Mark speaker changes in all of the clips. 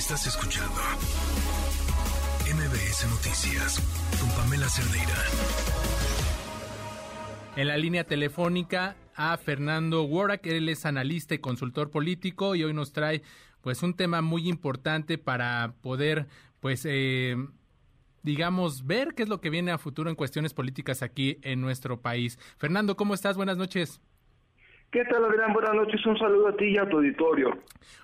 Speaker 1: Estás escuchando MBS Noticias con Pamela Cerdeira.
Speaker 2: En la línea telefónica a Fernando que él es analista y consultor político y hoy nos trae pues un tema muy importante para poder pues eh, digamos ver qué es lo que viene a futuro en cuestiones políticas aquí en nuestro país. Fernando, ¿cómo estás? Buenas noches.
Speaker 3: ¿Qué tal, Adrián? Buenas noches. Un saludo a ti y a tu auditorio.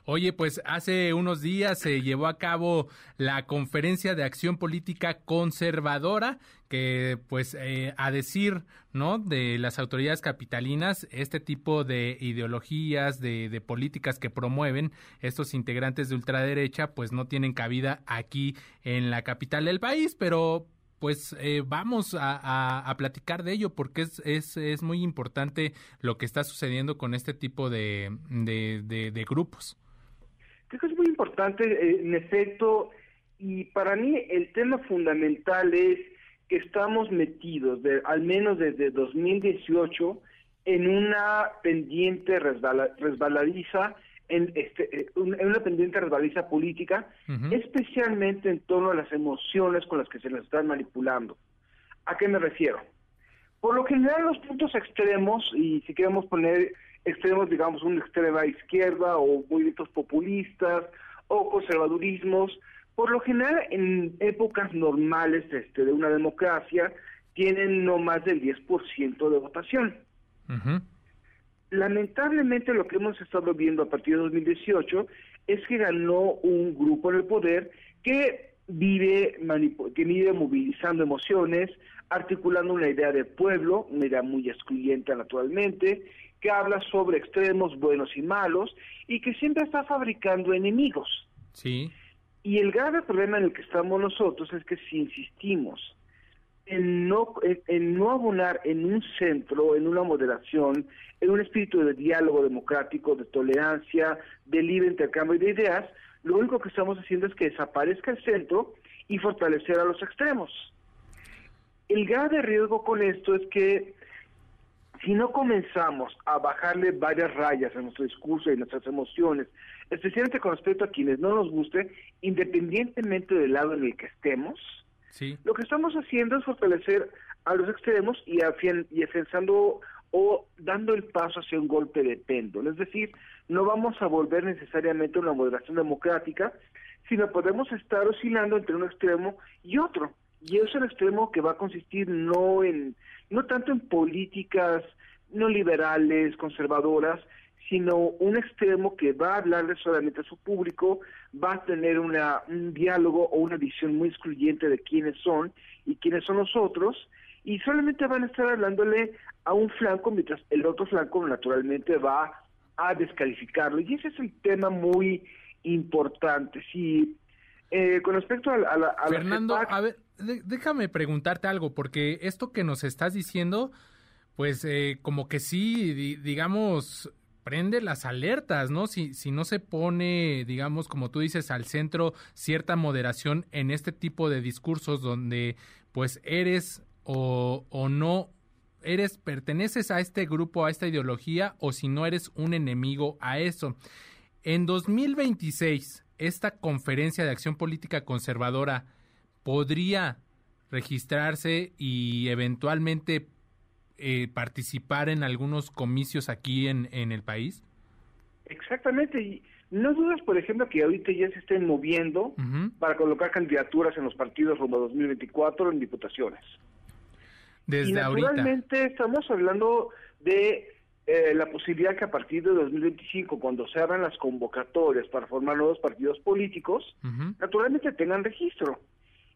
Speaker 2: Oye, pues hace unos días se llevó a cabo la conferencia de acción política conservadora que, pues, eh, a decir, ¿no? De las autoridades capitalinas, este tipo de ideologías, de, de políticas que promueven estos integrantes de ultraderecha, pues no tienen cabida aquí en la capital del país, pero pues eh, vamos a, platicar de ello porque es, es, es, muy importante lo que está sucediendo con este tipo de, de, grupos.
Speaker 3: Creo que es muy importante, eh, en efecto, y para mí el tema fundamental es que estamos metidos, de, al menos desde 2018, en una pendiente resbaladiza en, este, eh, en una pendiente resbaliza política, especialmente en torno a las emociones con las que se les están manipulando. ¿A qué me refiero? Por lo general los puntos extremos, y si queremos poner extremos, digamos, una extrema izquierda o movimientos populistas o conservadurismos, por lo general en épocas normales este, de una democracia tienen no más del 10% de votación lamentablemente lo que hemos estado viendo a partir de 2018 es que ganó un grupo en el poder que vive, que vive movilizando emociones, articulando una idea de pueblo, una idea muy excluyente naturalmente, que habla sobre extremos buenos y malos y que siempre está fabricando enemigos.
Speaker 2: Sí.
Speaker 3: Y el grave problema en el que estamos nosotros es que si insistimos en no, en, no abonar en un centro, en una moderación, en un espíritu de diálogo democrático, de tolerancia, de libre intercambio de ideas, lo único que estamos haciendo es que desaparezca el centro y fortalecer a los extremos. El grave riesgo con esto es que si no comenzamos a bajarle varias rayas a nuestro discurso y nuestras emociones, especialmente con respecto a quienes no nos guste, independientemente del lado en el que estemos, lo que estamos haciendo es fortalecer a los extremos y, afianzando o dando el paso hacia un golpe de péndulo. Es decir, no vamos a volver necesariamente a una moderación democrática, sino podemos estar oscilando entre un extremo y otro. Y es el extremo que va a consistir no en no tanto en políticas no liberales, conservadoras, sino un extremo que va a hablarle solamente a su público, va a tener una, un diálogo o una visión muy excluyente de quiénes son y quiénes son los otros, y solamente van a estar hablándole a un flanco, mientras el otro flanco naturalmente va a descalificarlo. Y ese es el tema muy importante. Si, eh, con respecto a, la...
Speaker 2: Fernando, a ver, déjame preguntarte algo, porque esto que nos estás diciendo, pues eh, como que sí, digamos, prende las alertas, ¿no? Si, si no se pone, digamos, como tú dices, al centro cierta moderación en este tipo de discursos donde pues eres o, o no eres, perteneces a este grupo, a esta ideología, o si no eres un enemigo a eso. En 2026, esta conferencia de acción política conservadora podría registrarse y eventualmente eh, participar en algunos comicios aquí en, en el país?
Speaker 3: Exactamente, y no dudas, por ejemplo, que ahorita ya se estén moviendo para colocar candidaturas en los partidos rumbo a 2024 en diputaciones.
Speaker 2: Desde
Speaker 3: y naturalmente estamos hablando de eh, la posibilidad que a partir de 2025, cuando se abran las convocatorias para formar nuevos partidos políticos, naturalmente tengan registro.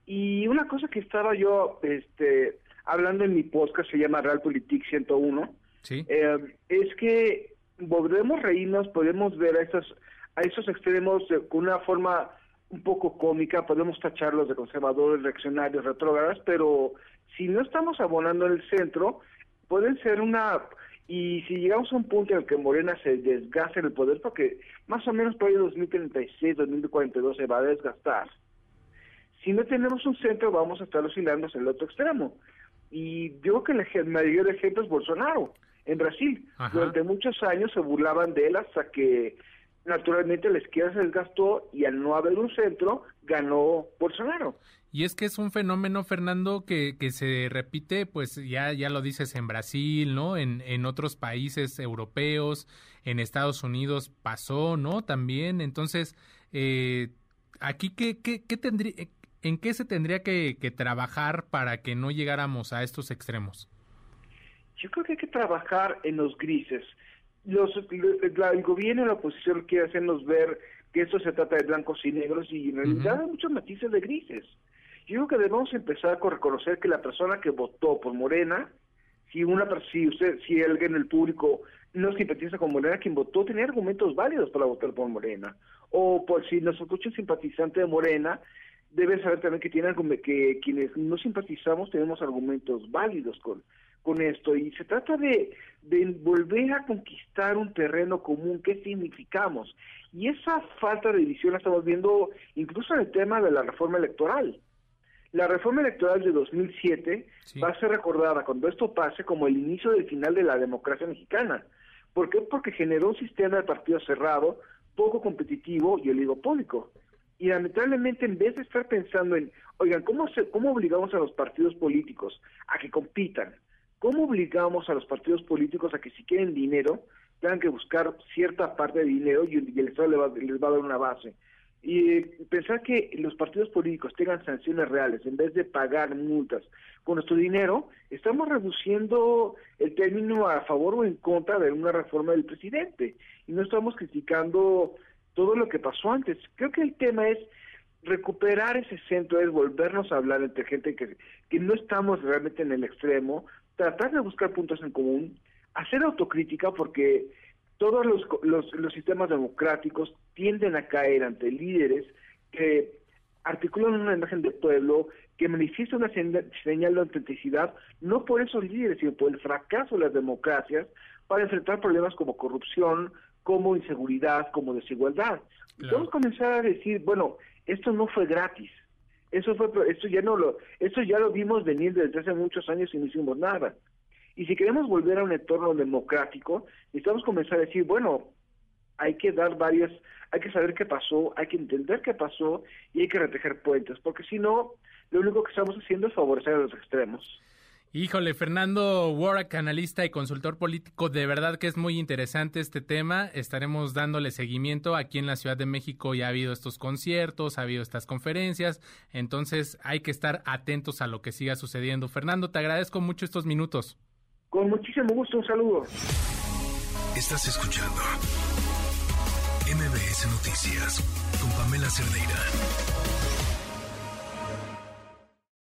Speaker 3: Y una cosa que estaba yo este, hablando en mi podcast, se llama Realpolitik 101,
Speaker 2: ¿Sí?
Speaker 3: Eh, es que podemos reírnos, podemos ver a estos, a esos extremos con una forma un poco cómica, podemos tacharlos de conservadores, reaccionarios, retrógradas, pero si no estamos abonando en el centro, pueden ser una... Y si llegamos a un punto en el que Morena se desgaste en el poder, porque más o menos por ahí 2036, 2042 se va a desgastar, si no tenemos un centro vamos a estar oscilando hacia el otro extremo. Y yo creo que el mayor ejemplo es Bolsonaro, en Brasil. Durante muchos años se burlaban de él hasta que naturalmente la izquierda se desgastó y al no haber un centro, ganó Bolsonaro.
Speaker 2: Y es que es un fenómeno, Fernando, que, que se repite, pues ya, ya lo dices en Brasil, ¿no? En, en otros países europeos, en Estados Unidos pasó, ¿no? También, entonces, eh, aquí, ¿qué, qué, qué tendría, ¿en qué se tendría que, que trabajar para que no llegáramos a estos extremos?
Speaker 3: Yo creo que hay que trabajar en los grises. Los, el gobierno y la oposición quiere hacernos ver que esto se trata de blancos y negros y en realidad hay muchos matices de grises. Yo creo que debemos empezar a reconocer que la persona que votó por Morena, si una si usted, si alguien en el público no simpatiza con Morena, quien votó tenía argumentos válidos para votar por Morena. O por si nos escucha un simpatizante de Morena, debe saber también que tiene que quienes no simpatizamos tenemos argumentos válidos con con esto y se trata de, de volver a conquistar un terreno común, ¿qué significamos? Y esa falta de división la estamos viendo incluso en el tema de la reforma electoral. La reforma electoral de 2007 va a ser recordada cuando esto pase como el inicio del final de la democracia mexicana. ¿Por qué? Porque generó un sistema de partido cerrado, poco competitivo y oligopólico. Y lamentablemente, en vez de estar pensando en, oigan, ¿cómo, se, ¿cómo obligamos a los partidos políticos a que compitan? ¿Cómo obligamos a los partidos políticos a que si quieren dinero, tengan que buscar cierta parte de dinero y el, Estado les va, les va a dar una base? Y eh, pensar que los partidos políticos tengan sanciones reales en vez de pagar multas con nuestro dinero, estamos reduciendo el término a favor o en contra de una reforma del presidente. Y no estamos criticando todo lo que pasó antes. Creo que el tema es recuperar ese centro, es volvernos a hablar entre gente que, que no estamos realmente en el extremo, tratar de buscar puntos en común, hacer autocrítica porque todos los, los, sistemas democráticos tienden a caer ante líderes que articulan una imagen de pueblo, que manifiesta una señal de autenticidad, no por esos líderes, sino por el fracaso de las democracias para enfrentar problemas como corrupción, como inseguridad, como desigualdad. Claro. comenzar a decir, bueno, esto no fue gratis, eso fue, esto ya no lo, esto ya lo vimos venir desde hace muchos años y no hicimos nada. Y si queremos volver a un entorno democrático, necesitamos comenzar a decir, bueno, hay que dar varias, hay que saber qué pasó, hay que entender qué pasó y hay que retejer puentes, porque si no, lo único que estamos haciendo es favorecer a los extremos.
Speaker 2: Híjole, Fernando Warwick, analista y consultor político, de verdad que es muy interesante este tema. Estaremos dándole seguimiento. Aquí en la Ciudad de México ya ha habido estos conciertos, ha habido estas conferencias, entonces hay que estar atentos a lo que siga sucediendo. Fernando, te agradezco mucho estos minutos.
Speaker 3: Con muchísimo gusto, un saludo.
Speaker 1: Estás escuchando MBS Noticias con Pamela Cerdeira.